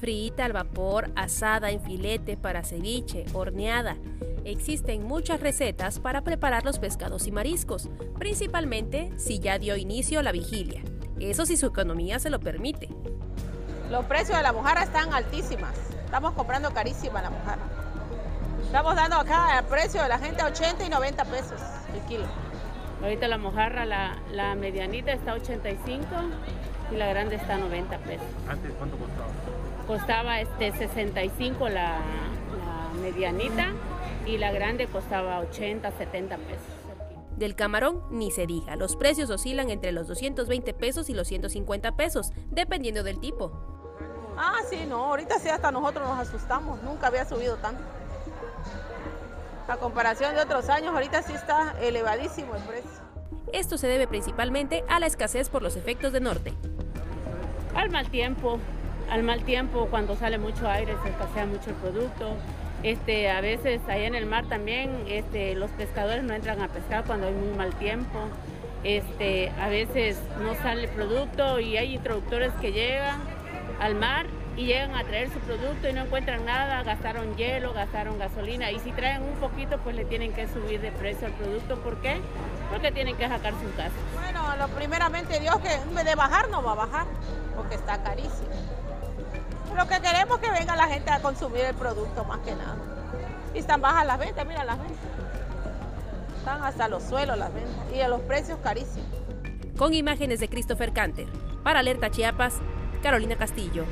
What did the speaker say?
Frita al vapor, asada en filete para ceviche, horneada. Existen muchas recetas para preparar los pescados y mariscos, principalmente si ya dio inicio la vigilia. Eso si su economía se lo permite. Los precios de la mojarra están altísimas. Estamos comprando carísima la mojarra. Estamos dando acá el precio de la gente 80 y 90 pesos el kilo. Ahorita la mojarra, la, la medianita está 85 y la grande está 90 pesos. ¿Antes cuánto costaba? Costaba este 65 la, la medianita y la grande costaba 80, 70 pesos. Del camarón ni se diga, los precios oscilan entre los 220 pesos y los 150 pesos, dependiendo del tipo. Ah, sí, no, ahorita sí hasta nosotros nos asustamos, nunca había subido tanto. A comparación de otros años, ahorita sí está elevadísimo el precio. Esto se debe principalmente a la escasez por los efectos de norte. Al mal tiempo, al mal tiempo, cuando sale mucho aire se escasea mucho el producto. Este, a veces allá en el mar también este, los pescadores no entran a pescar cuando hay muy mal tiempo. Este, a veces no sale el producto y hay introductores que llegan al mar y llegan a traer su producto y no encuentran nada, gastaron hielo, gastaron gasolina y si traen un poquito pues le tienen que subir de precio al producto. ¿Por qué? Porque tienen que sacar sus gastos. Bueno, lo primeramente Dios que de bajar no va a bajar porque está carísimo. Lo que queremos es que venga la gente a consumir el producto más que nada. Y están bajas las ventas, mira las ventas. Están hasta los suelos las ventas y a los precios carísimos. Con imágenes de Christopher Canter, para Alerta Chiapas, Carolina Castillo.